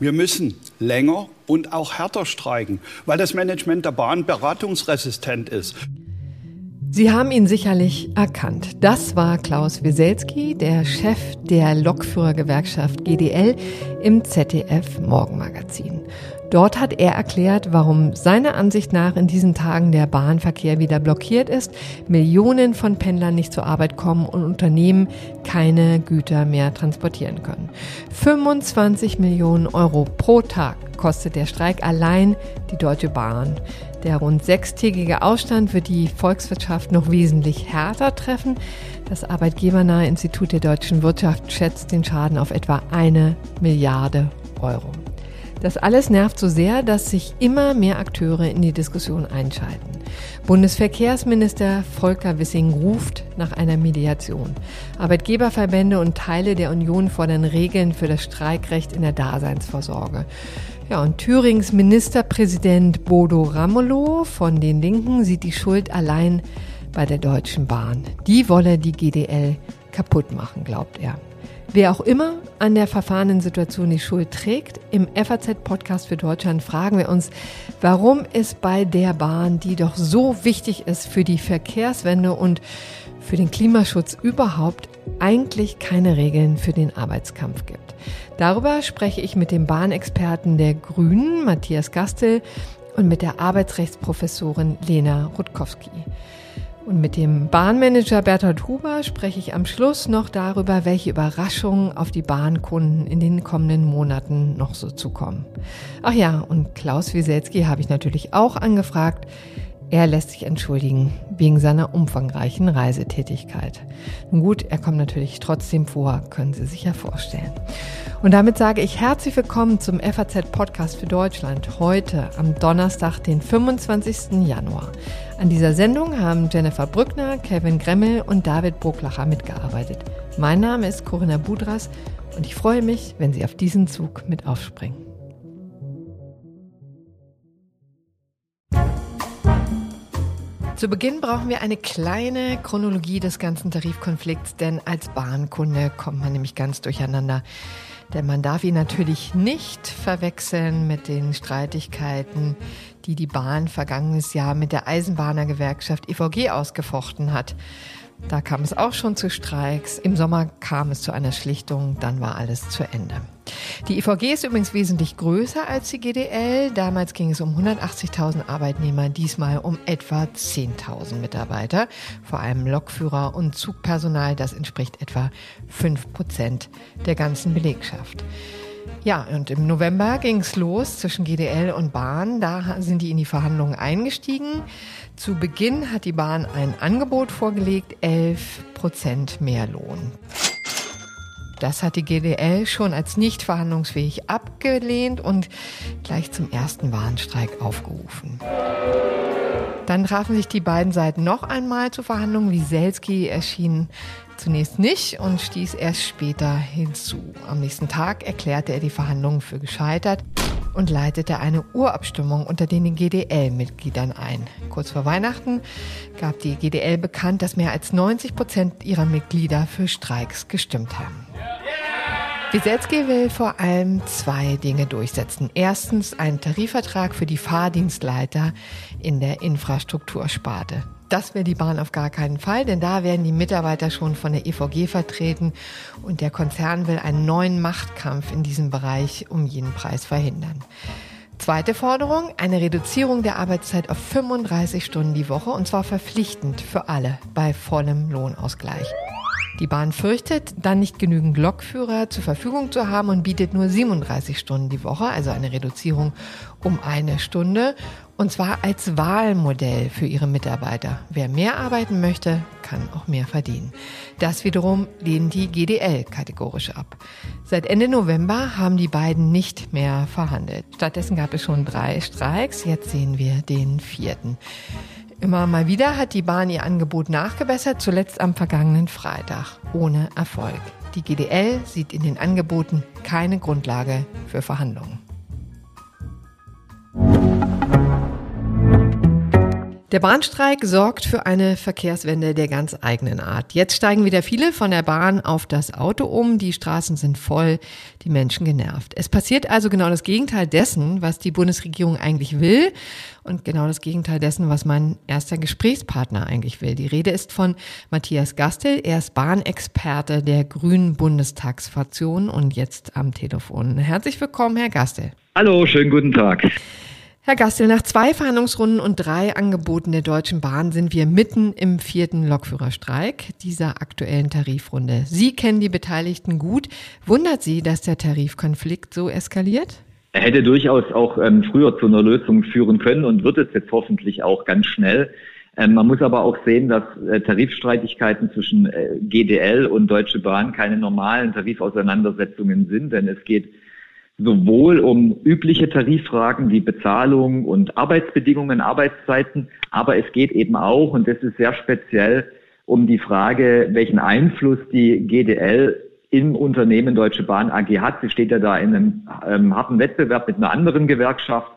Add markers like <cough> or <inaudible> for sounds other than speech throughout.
Wir müssen länger und auch härter streiken, weil das Management der Bahn beratungsresistent ist. Sie haben ihn sicherlich erkannt. Das war Klaus Wieselski, der Chef der Lokführergewerkschaft GDL im ZDF Morgenmagazin. Dort hat er erklärt, warum seiner Ansicht nach in diesen Tagen der Bahnverkehr wieder blockiert ist, Millionen von Pendlern nicht zur Arbeit kommen und Unternehmen keine Güter mehr transportieren können. 25 Millionen Euro pro Tag kostet der Streik allein die Deutsche Bahn. Der rund sechstägige Ausstand wird die Volkswirtschaft noch wesentlich härter treffen. Das Arbeitgebernahe Institut der deutschen Wirtschaft schätzt den Schaden auf etwa eine Milliarde Euro. Das alles nervt so sehr, dass sich immer mehr Akteure in die Diskussion einschalten. Bundesverkehrsminister Volker Wissing ruft nach einer Mediation. Arbeitgeberverbände und Teile der Union fordern Regeln für das Streikrecht in der Daseinsvorsorge. Ja, und Thürings Ministerpräsident Bodo Ramelow von den Linken sieht die Schuld allein bei der Deutschen Bahn. Die wolle die GDL kaputt machen, glaubt er. Wer auch immer an der verfahrenen Situation die Schuld trägt, im FAZ-Podcast für Deutschland fragen wir uns, warum es bei der Bahn, die doch so wichtig ist für die Verkehrswende und für den Klimaschutz überhaupt, eigentlich keine Regeln für den Arbeitskampf gibt. Darüber spreche ich mit dem Bahnexperten der Grünen, Matthias Gastel, und mit der Arbeitsrechtsprofessorin Lena Rutkowski. Und mit dem Bahnmanager Bertolt Huber spreche ich am Schluss noch darüber, welche Überraschungen auf die Bahnkunden in den kommenden Monaten noch so zukommen. Ach ja, und Klaus Wieselski habe ich natürlich auch angefragt. Er lässt sich entschuldigen wegen seiner umfangreichen Reisetätigkeit. Nun gut, er kommt natürlich trotzdem vor, können Sie sich ja vorstellen. Und damit sage ich herzlich willkommen zum FAZ Podcast für Deutschland heute am Donnerstag, den 25. Januar. An dieser Sendung haben Jennifer Brückner, Kevin Gremmel und David Brucklacher mitgearbeitet. Mein Name ist Corinna Budras und ich freue mich, wenn Sie auf diesen Zug mit aufspringen. Zu Beginn brauchen wir eine kleine Chronologie des ganzen Tarifkonflikts, denn als Bahnkunde kommt man nämlich ganz durcheinander. Denn man darf ihn natürlich nicht verwechseln mit den Streitigkeiten, die die Bahn vergangenes Jahr mit der Eisenbahnergewerkschaft EVG ausgefochten hat. Da kam es auch schon zu Streiks. Im Sommer kam es zu einer Schlichtung, dann war alles zu Ende. Die IVG ist übrigens wesentlich größer als die GDL. Damals ging es um 180.000 Arbeitnehmer, diesmal um etwa 10.000 Mitarbeiter, vor allem Lokführer und Zugpersonal. Das entspricht etwa 5 Prozent der ganzen Belegschaft. Ja, und im November ging es los zwischen GDL und Bahn. Da sind die in die Verhandlungen eingestiegen. Zu Beginn hat die Bahn ein Angebot vorgelegt, 11 Prozent mehr Lohn. Das hat die GDL schon als nicht verhandlungsfähig abgelehnt und gleich zum ersten Warnstreik aufgerufen. Dann trafen sich die beiden Seiten noch einmal zur Verhandlung. Wieselski erschien zunächst nicht und stieß erst später hinzu. Am nächsten Tag erklärte er die Verhandlungen für gescheitert und leitete eine Urabstimmung unter den GDL-Mitgliedern ein. Kurz vor Weihnachten gab die GDL bekannt, dass mehr als 90 Prozent ihrer Mitglieder für Streiks gestimmt haben. Wieselski will vor allem zwei Dinge durchsetzen. Erstens einen Tarifvertrag für die Fahrdienstleiter in der Infrastruktursparte. Das will die Bahn auf gar keinen Fall, denn da werden die Mitarbeiter schon von der EVG vertreten und der Konzern will einen neuen Machtkampf in diesem Bereich um jeden Preis verhindern. Zweite Forderung, eine Reduzierung der Arbeitszeit auf 35 Stunden die Woche und zwar verpflichtend für alle bei vollem Lohnausgleich. Die Bahn fürchtet, dann nicht genügend Lokführer zur Verfügung zu haben und bietet nur 37 Stunden die Woche, also eine Reduzierung um eine Stunde. Und zwar als Wahlmodell für ihre Mitarbeiter. Wer mehr arbeiten möchte, kann auch mehr verdienen. Das wiederum lehnen die GDL kategorisch ab. Seit Ende November haben die beiden nicht mehr verhandelt. Stattdessen gab es schon drei Streiks. Jetzt sehen wir den vierten. Immer mal wieder hat die Bahn ihr Angebot nachgebessert, zuletzt am vergangenen Freitag, ohne Erfolg. Die GDL sieht in den Angeboten keine Grundlage für Verhandlungen. Der Bahnstreik sorgt für eine Verkehrswende der ganz eigenen Art. Jetzt steigen wieder viele von der Bahn auf das Auto um, die Straßen sind voll, die Menschen genervt. Es passiert also genau das Gegenteil dessen, was die Bundesregierung eigentlich will und genau das Gegenteil dessen, was mein erster Gesprächspartner eigentlich will. Die Rede ist von Matthias Gastel, er ist Bahnexperte der Grünen Bundestagsfraktion und jetzt am Telefon. Herzlich willkommen, Herr Gastel. Hallo, schönen guten Tag. Herr Gastel, nach zwei Verhandlungsrunden und drei Angeboten der Deutschen Bahn sind wir mitten im vierten Lokführerstreik dieser aktuellen Tarifrunde. Sie kennen die Beteiligten gut. Wundert Sie, dass der Tarifkonflikt so eskaliert? Er hätte durchaus auch ähm, früher zu einer Lösung führen können und wird es jetzt hoffentlich auch ganz schnell. Ähm, man muss aber auch sehen, dass äh, Tarifstreitigkeiten zwischen äh, GDL und Deutsche Bahn keine normalen Tarifauseinandersetzungen sind, denn es geht sowohl um übliche Tariffragen wie Bezahlung und Arbeitsbedingungen, Arbeitszeiten, aber es geht eben auch, und das ist sehr speziell, um die Frage, welchen Einfluss die GDL im Unternehmen Deutsche Bahn AG hat. Sie steht ja da in einem ähm, harten Wettbewerb mit einer anderen Gewerkschaft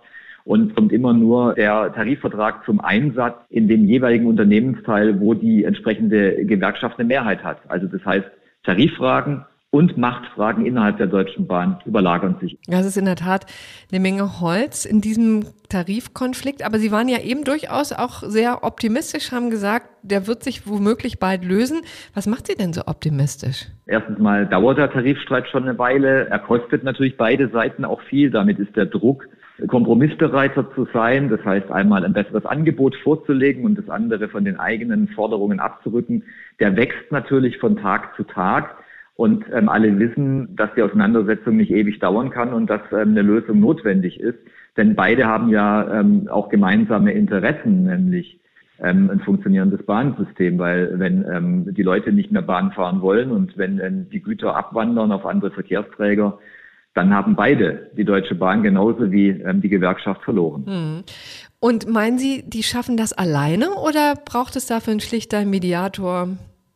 und kommt immer nur der Tarifvertrag zum Einsatz in dem jeweiligen Unternehmensteil, wo die entsprechende Gewerkschaft eine Mehrheit hat. Also das heißt, Tariffragen und Machtfragen innerhalb der Deutschen Bahn überlagern sich. Das ist in der Tat eine Menge Holz in diesem Tarifkonflikt. Aber Sie waren ja eben durchaus auch sehr optimistisch, haben gesagt, der wird sich womöglich bald lösen. Was macht Sie denn so optimistisch? Erstens mal dauert der Tarifstreit schon eine Weile. Er kostet natürlich beide Seiten auch viel. Damit ist der Druck, kompromissbereiter zu sein. Das heißt, einmal ein besseres Angebot vorzulegen und das andere von den eigenen Forderungen abzurücken. Der wächst natürlich von Tag zu Tag. Und ähm, alle wissen, dass die Auseinandersetzung nicht ewig dauern kann und dass ähm, eine Lösung notwendig ist. Denn beide haben ja ähm, auch gemeinsame Interessen, nämlich ähm, ein funktionierendes Bahnsystem, weil wenn ähm, die Leute nicht mehr Bahn fahren wollen und wenn ähm, die Güter abwandern auf andere Verkehrsträger, dann haben beide die Deutsche Bahn genauso wie ähm, die Gewerkschaft verloren. Hm. Und meinen Sie, die schaffen das alleine oder braucht es dafür einen schlichter Mediator,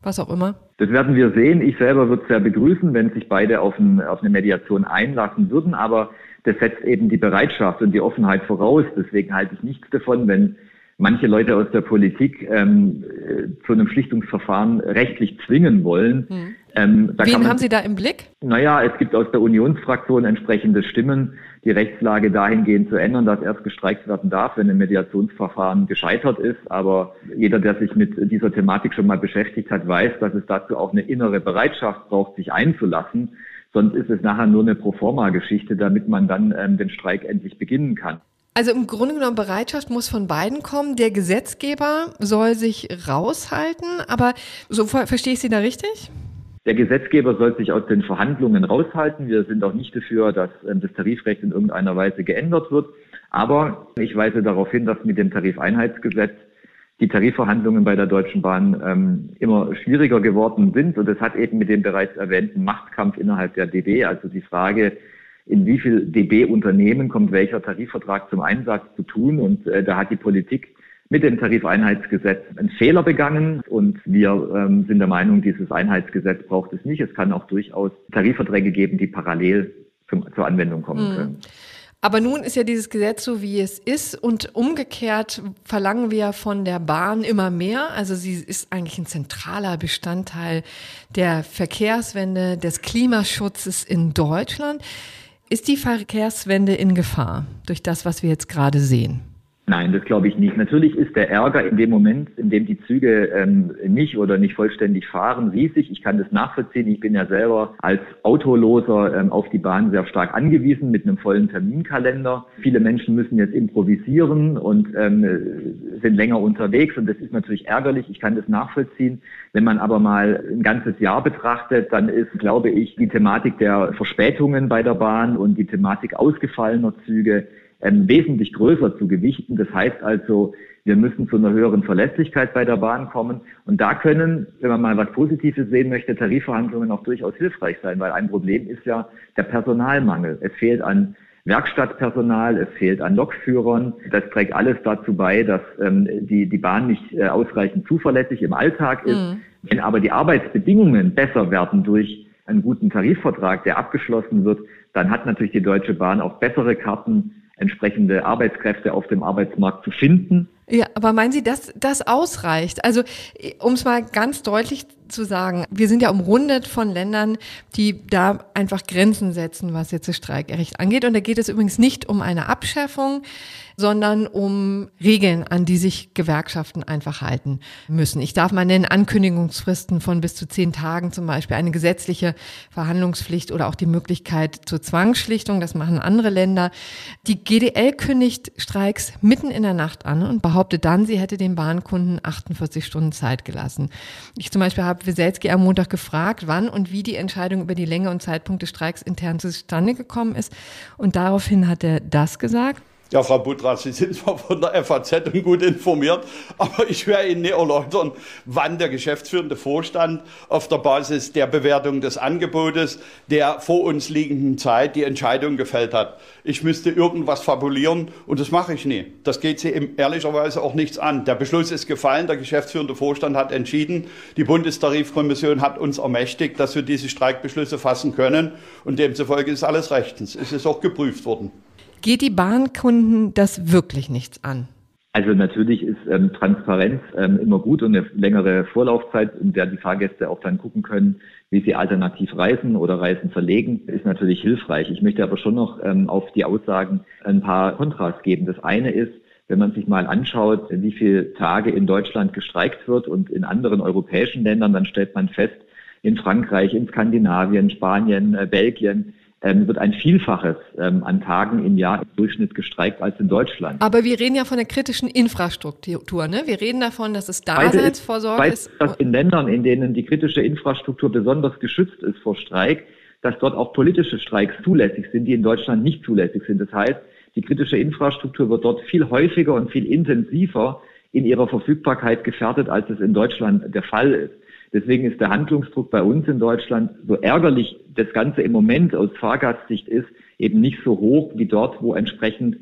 was auch immer? Das werden wir sehen. Ich selber würde es sehr begrüßen, wenn sich beide auf, ein, auf eine Mediation einlassen würden, aber das setzt eben die Bereitschaft und die Offenheit voraus. Deswegen halte ich nichts davon, wenn manche Leute aus der Politik ähm, äh, zu einem Schlichtungsverfahren rechtlich zwingen wollen. Hm. Ähm, Wen man, haben Sie da im Blick? Naja, es gibt aus der Unionsfraktion entsprechende Stimmen, die Rechtslage dahingehend zu ändern, dass erst gestreikt werden darf, wenn ein Mediationsverfahren gescheitert ist. Aber jeder, der sich mit dieser Thematik schon mal beschäftigt hat, weiß, dass es dazu auch eine innere Bereitschaft braucht, sich einzulassen. Sonst ist es nachher nur eine Proforma-Geschichte, damit man dann ähm, den Streik endlich beginnen kann. Also im Grunde genommen Bereitschaft muss von beiden kommen. Der Gesetzgeber soll sich raushalten, aber so verstehe ich Sie da richtig? Der Gesetzgeber soll sich aus den Verhandlungen raushalten. Wir sind auch nicht dafür, dass ähm, das Tarifrecht in irgendeiner Weise geändert wird. Aber ich weise darauf hin, dass mit dem Tarifeinheitsgesetz die Tarifverhandlungen bei der Deutschen Bahn ähm, immer schwieriger geworden sind. Und das hat eben mit dem bereits erwähnten Machtkampf innerhalb der DB, also die Frage, in wie viel DB-Unternehmen kommt welcher Tarifvertrag zum Einsatz zu tun. Und äh, da hat die Politik mit dem Tarifeinheitsgesetz einen Fehler begangen und wir ähm, sind der Meinung, dieses Einheitsgesetz braucht es nicht. Es kann auch durchaus Tarifverträge geben, die parallel zum, zur Anwendung kommen mhm. können. Aber nun ist ja dieses Gesetz so, wie es ist und umgekehrt verlangen wir von der Bahn immer mehr. Also sie ist eigentlich ein zentraler Bestandteil der Verkehrswende, des Klimaschutzes in Deutschland. Ist die Verkehrswende in Gefahr durch das, was wir jetzt gerade sehen? Nein, das glaube ich nicht. Natürlich ist der Ärger in dem Moment, in dem die Züge ähm, nicht oder nicht vollständig fahren, riesig. Ich kann das nachvollziehen. Ich bin ja selber als Autoloser ähm, auf die Bahn sehr stark angewiesen mit einem vollen Terminkalender. Viele Menschen müssen jetzt improvisieren und ähm, sind länger unterwegs und das ist natürlich ärgerlich. Ich kann das nachvollziehen. Wenn man aber mal ein ganzes Jahr betrachtet, dann ist, glaube ich, die Thematik der Verspätungen bei der Bahn und die Thematik ausgefallener Züge ähm, wesentlich größer zu gewichten. Das heißt also, wir müssen zu einer höheren Verlässlichkeit bei der Bahn kommen. Und da können, wenn man mal was Positives sehen möchte, Tarifverhandlungen auch durchaus hilfreich sein, weil ein Problem ist ja der Personalmangel. Es fehlt an Werkstattpersonal, es fehlt an Lokführern. Das trägt alles dazu bei, dass ähm, die, die Bahn nicht äh, ausreichend zuverlässig im Alltag ist. Mhm. Wenn aber die Arbeitsbedingungen besser werden durch einen guten Tarifvertrag, der abgeschlossen wird, dann hat natürlich die Deutsche Bahn auch bessere Karten, entsprechende Arbeitskräfte auf dem Arbeitsmarkt zu finden Ja, aber meinen Sie, dass das ausreicht? Also, um es mal ganz deutlich zu sagen, wir sind ja umrundet von Ländern, die da einfach Grenzen setzen, was jetzt das Streikrecht angeht. Und da geht es übrigens nicht um eine Abschaffung, sondern um Regeln, an die sich Gewerkschaften einfach halten müssen. Ich darf mal nennen Ankündigungsfristen von bis zu zehn Tagen zum Beispiel, eine gesetzliche Verhandlungspflicht oder auch die Möglichkeit zur Zwangsschlichtung. Das machen andere Länder. Die GDL kündigt Streiks mitten in der Nacht an und behauptet dann, sie hätte den Bahnkunden 48 Stunden Zeit gelassen. Ich zum Beispiel habe Wieselski am Montag gefragt, wann und wie die Entscheidung über die Länge und Zeitpunkt des Streiks intern zustande gekommen ist. Und daraufhin hat er das gesagt. Ja, Frau Budrat, Sie sind zwar von der FAZ und gut informiert, aber ich werde Ihnen erläutern, wann der geschäftsführende Vorstand auf der Basis der Bewertung des Angebotes der vor uns liegenden Zeit die Entscheidung gefällt hat. Ich müsste irgendwas fabulieren und das mache ich nie. Das geht Sie ehrlicherweise auch nichts an. Der Beschluss ist gefallen, der geschäftsführende Vorstand hat entschieden, die Bundestarifkommission hat uns ermächtigt, dass wir diese Streikbeschlüsse fassen können und demzufolge ist alles rechtens. Es ist auch geprüft worden. Geht die Bahnkunden das wirklich nichts an? Also natürlich ist ähm, Transparenz ähm, immer gut und eine längere Vorlaufzeit, in der die Fahrgäste auch dann gucken können, wie sie alternativ reisen oder Reisen verlegen, ist natürlich hilfreich. Ich möchte aber schon noch ähm, auf die Aussagen ein paar Kontras geben. Das eine ist, wenn man sich mal anschaut, wie viele Tage in Deutschland gestreikt wird und in anderen europäischen Ländern, dann stellt man fest, in Frankreich, in Skandinavien, Spanien, äh, Belgien, ähm, wird ein Vielfaches ähm, an Tagen im Jahr im Durchschnitt gestreikt als in Deutschland. Aber wir reden ja von der kritischen Infrastruktur. Ne? Wir reden davon, dass es Daseinsvorsorge ist. Dass in Ländern, in denen die kritische Infrastruktur besonders geschützt ist vor Streik, dass dort auch politische Streiks zulässig sind, die in Deutschland nicht zulässig sind. Das heißt, die kritische Infrastruktur wird dort viel häufiger und viel intensiver in ihrer Verfügbarkeit gefährdet, als es in Deutschland der Fall ist. Deswegen ist der Handlungsdruck bei uns in Deutschland, so ärgerlich das Ganze im Moment aus Fahrgastsicht ist, eben nicht so hoch wie dort, wo entsprechend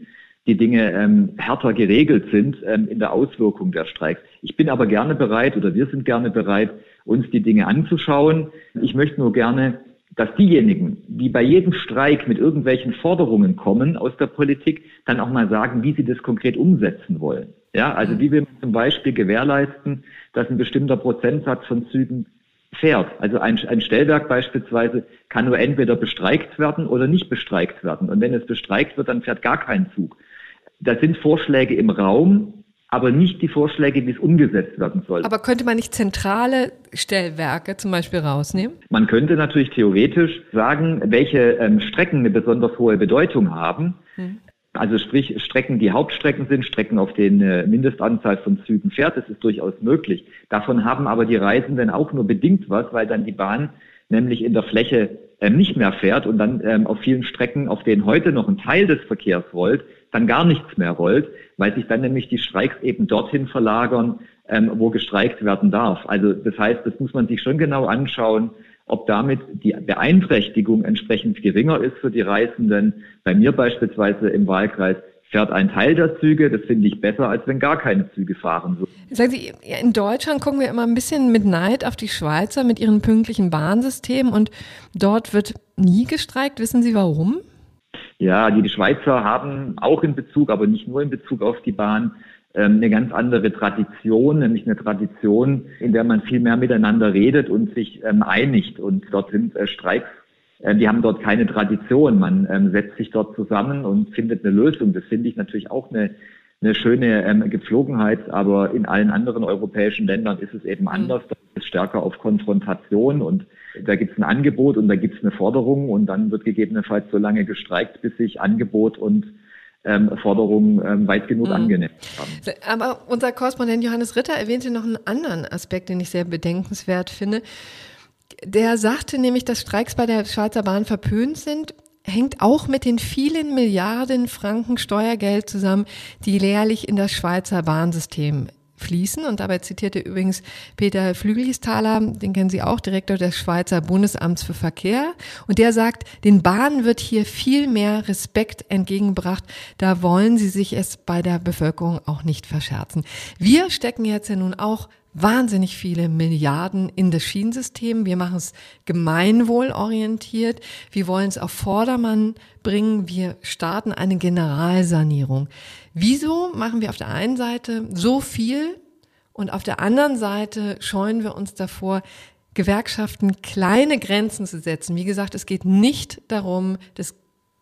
die Dinge ähm, härter geregelt sind ähm, in der Auswirkung der Streiks. Ich bin aber gerne bereit oder wir sind gerne bereit, uns die Dinge anzuschauen. Ich möchte nur gerne, dass diejenigen, die bei jedem Streik mit irgendwelchen Forderungen kommen aus der Politik, dann auch mal sagen, wie sie das konkret umsetzen wollen. Ja, also wie will man zum Beispiel gewährleisten, dass ein bestimmter Prozentsatz von Zügen fährt. Also ein, ein Stellwerk beispielsweise kann nur entweder bestreikt werden oder nicht bestreikt werden. Und wenn es bestreikt wird, dann fährt gar kein Zug. Da sind Vorschläge im Raum, aber nicht die Vorschläge, wie es umgesetzt werden soll. Aber könnte man nicht zentrale Stellwerke zum Beispiel rausnehmen? Man könnte natürlich theoretisch sagen, welche ähm, Strecken eine besonders hohe Bedeutung haben. Hm. Also sprich Strecken, die Hauptstrecken sind, Strecken, auf denen eine Mindestanzahl von Zügen fährt, das ist durchaus möglich. Davon haben aber die Reisenden auch nur bedingt was, weil dann die Bahn nämlich in der Fläche ähm, nicht mehr fährt und dann ähm, auf vielen Strecken, auf denen heute noch ein Teil des Verkehrs rollt, dann gar nichts mehr rollt, weil sich dann nämlich die Streiks eben dorthin verlagern, ähm, wo gestreikt werden darf. Also das heißt, das muss man sich schon genau anschauen, ob damit die Beeinträchtigung entsprechend geringer ist für die Reisenden. Bei mir beispielsweise im Wahlkreis fährt ein Teil der Züge. Das finde ich besser, als wenn gar keine Züge fahren würden. Sagen Sie, in Deutschland gucken wir immer ein bisschen mit Neid auf die Schweizer mit ihren pünktlichen Bahnsystemen und dort wird nie gestreikt. Wissen Sie warum? Ja, die Schweizer haben auch in Bezug, aber nicht nur in Bezug auf die Bahn, eine ganz andere Tradition, nämlich eine Tradition, in der man viel mehr miteinander redet und sich ähm, einigt. Und dort sind äh, Streiks, äh, die haben dort keine Tradition. Man ähm, setzt sich dort zusammen und findet eine Lösung. Das finde ich natürlich auch eine, eine schöne ähm, Gepflogenheit, aber in allen anderen europäischen Ländern ist es eben mhm. anders. Da ist es stärker auf Konfrontation und da gibt es ein Angebot und da gibt es eine Forderung und dann wird gegebenenfalls so lange gestreikt, bis sich Angebot und ähm, Forderungen ähm, weit genug mhm. angenähert haben. Aber unser Korrespondent Johannes Ritter erwähnte noch einen anderen Aspekt, den ich sehr bedenkenswert finde. Der sagte nämlich, dass Streiks bei der Schweizer Bahn verpönt sind hängt auch mit den vielen Milliarden Franken Steuergeld zusammen, die jährlich in das Schweizer Bahnsystem fließen. Und dabei zitierte übrigens Peter Flügelisthaler, den kennen Sie auch, Direktor des Schweizer Bundesamts für Verkehr. Und der sagt, den Bahnen wird hier viel mehr Respekt entgegengebracht. Da wollen sie sich es bei der Bevölkerung auch nicht verscherzen. Wir stecken jetzt ja nun auch wahnsinnig viele Milliarden in das Schienensystem. Wir machen es gemeinwohlorientiert. Wir wollen es auf Vordermann bringen. Wir starten eine Generalsanierung. Wieso machen wir auf der einen Seite so viel und auf der anderen Seite scheuen wir uns davor, Gewerkschaften kleine Grenzen zu setzen? Wie gesagt, es geht nicht darum, das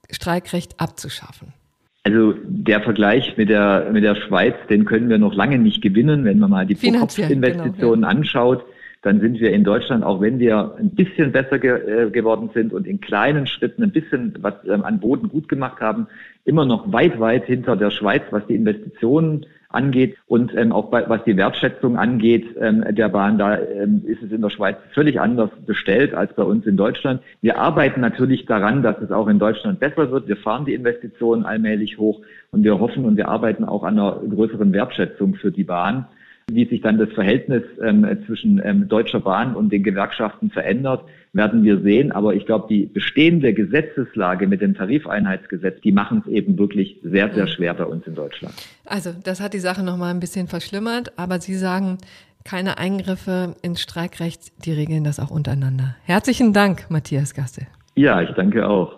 Streikrecht abzuschaffen. Also der Vergleich mit der, mit der Schweiz, den können wir noch lange nicht gewinnen, wenn man mal die Pro-Kopf-Investitionen genau, ja. anschaut dann sind wir in Deutschland, auch wenn wir ein bisschen besser ge äh, geworden sind und in kleinen Schritten ein bisschen was ähm, an Boden gut gemacht haben, immer noch weit, weit hinter der Schweiz, was die Investitionen angeht und ähm, auch bei, was die Wertschätzung angeht ähm, der Bahn. Da ähm, ist es in der Schweiz völlig anders bestellt als bei uns in Deutschland. Wir arbeiten natürlich daran, dass es auch in Deutschland besser wird. Wir fahren die Investitionen allmählich hoch und wir hoffen und wir arbeiten auch an einer größeren Wertschätzung für die Bahn. Wie sich dann das Verhältnis ähm, zwischen ähm, Deutscher Bahn und den Gewerkschaften verändert, werden wir sehen. Aber ich glaube, die bestehende Gesetzeslage mit dem Tarifeinheitsgesetz, die machen es eben wirklich sehr, sehr schwer bei uns in Deutschland. Also das hat die Sache noch mal ein bisschen verschlimmert. Aber Sie sagen, keine Eingriffe ins Streikrecht, die regeln das auch untereinander. Herzlichen Dank, Matthias Gaste. Ja, ich danke auch.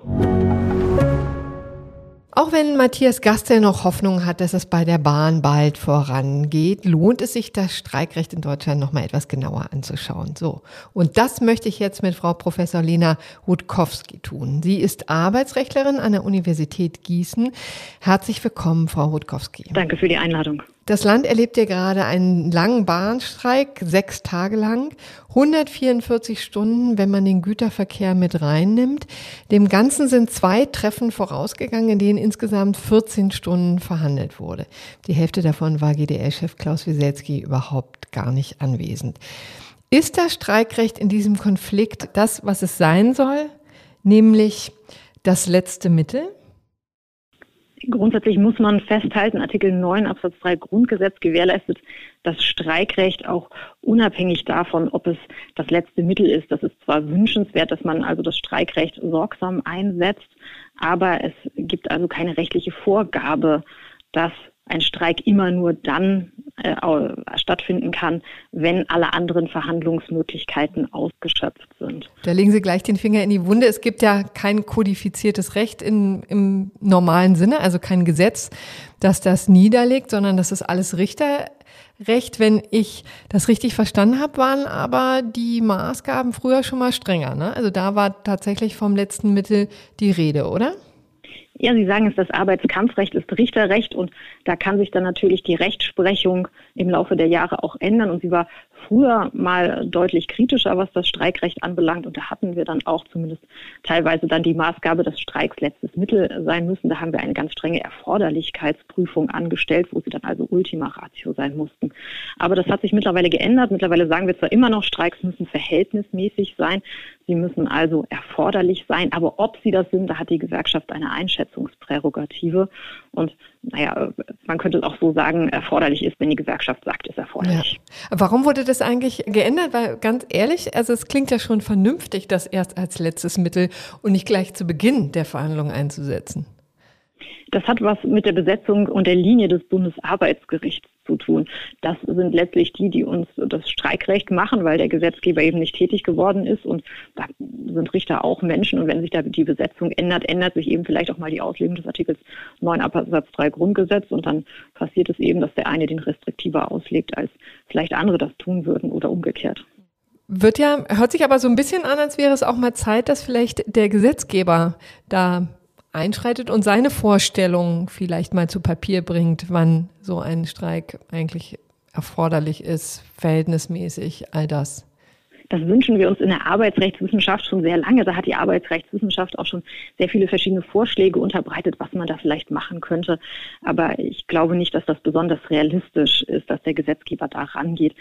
Auch wenn Matthias Gastel noch Hoffnung hat, dass es bei der Bahn bald vorangeht, lohnt es sich, das Streikrecht in Deutschland noch mal etwas genauer anzuschauen. So. Und das möchte ich jetzt mit Frau Professor Lena Rutkowski tun. Sie ist Arbeitsrechtlerin an der Universität Gießen. Herzlich willkommen, Frau Rutkowski. Danke für die Einladung. Das Land erlebt ja gerade einen langen Bahnstreik, sechs Tage lang, 144 Stunden, wenn man den Güterverkehr mit reinnimmt. Dem Ganzen sind zwei Treffen vorausgegangen, in denen insgesamt 14 Stunden verhandelt wurde. Die Hälfte davon war GDL-Chef Klaus Wieselski überhaupt gar nicht anwesend. Ist das Streikrecht in diesem Konflikt das, was es sein soll, nämlich das letzte Mittel? Grundsätzlich muss man festhalten, Artikel 9 Absatz 3 Grundgesetz gewährleistet das Streikrecht auch unabhängig davon, ob es das letzte Mittel ist. Das ist zwar wünschenswert, dass man also das Streikrecht sorgsam einsetzt, aber es gibt also keine rechtliche Vorgabe, dass ein Streik immer nur dann äh, stattfinden kann, wenn alle anderen Verhandlungsmöglichkeiten ausgeschöpft sind. Da legen Sie gleich den Finger in die Wunde. Es gibt ja kein kodifiziertes Recht in, im normalen Sinne, also kein Gesetz, das das niederlegt, sondern das ist alles Richterrecht. Wenn ich das richtig verstanden habe, waren aber die Maßgaben früher schon mal strenger. Ne? Also da war tatsächlich vom letzten Mittel die Rede, oder? Ja, Sie sagen es, das Arbeitskampfrecht ist Richterrecht und da kann sich dann natürlich die Rechtsprechung im Laufe der Jahre auch ändern. Und sie war früher mal deutlich kritischer, was das Streikrecht anbelangt. Und da hatten wir dann auch zumindest teilweise dann die Maßgabe, dass Streiks letztes Mittel sein müssen. Da haben wir eine ganz strenge Erforderlichkeitsprüfung angestellt, wo sie dann also Ultima Ratio sein mussten. Aber das hat sich mittlerweile geändert. Mittlerweile sagen wir zwar immer noch, Streiks müssen verhältnismäßig sein. Sie müssen also erforderlich sein. Aber ob sie das sind, da hat die Gewerkschaft eine Einschätzungsprärogative. Und naja, man könnte auch so sagen, erforderlich ist, wenn die Gewerkschaft sagt, ist erforderlich. Ja. Warum wurde das eigentlich geändert? Weil ganz ehrlich, also es klingt ja schon vernünftig, das erst als letztes Mittel und nicht gleich zu Beginn der Verhandlungen einzusetzen. Das hat was mit der Besetzung und der Linie des Bundesarbeitsgerichts zu tun. Das sind letztlich die, die uns das Streikrecht machen, weil der Gesetzgeber eben nicht tätig geworden ist. Und da sind Richter auch Menschen. Und wenn sich da die Besetzung ändert, ändert sich eben vielleicht auch mal die Auslegung des Artikels 9 Absatz 3 Grundgesetz. Und dann passiert es eben, dass der eine den restriktiver auslegt, als vielleicht andere das tun würden oder umgekehrt. Wird ja, hört sich aber so ein bisschen an, als wäre es auch mal Zeit, dass vielleicht der Gesetzgeber da einschreitet und seine Vorstellungen vielleicht mal zu Papier bringt, wann so ein Streik eigentlich erforderlich ist, verhältnismäßig, all das. Das wünschen wir uns in der Arbeitsrechtswissenschaft schon sehr lange. Da hat die Arbeitsrechtswissenschaft auch schon sehr viele verschiedene Vorschläge unterbreitet, was man da vielleicht machen könnte. Aber ich glaube nicht, dass das besonders realistisch ist, dass der Gesetzgeber da rangeht.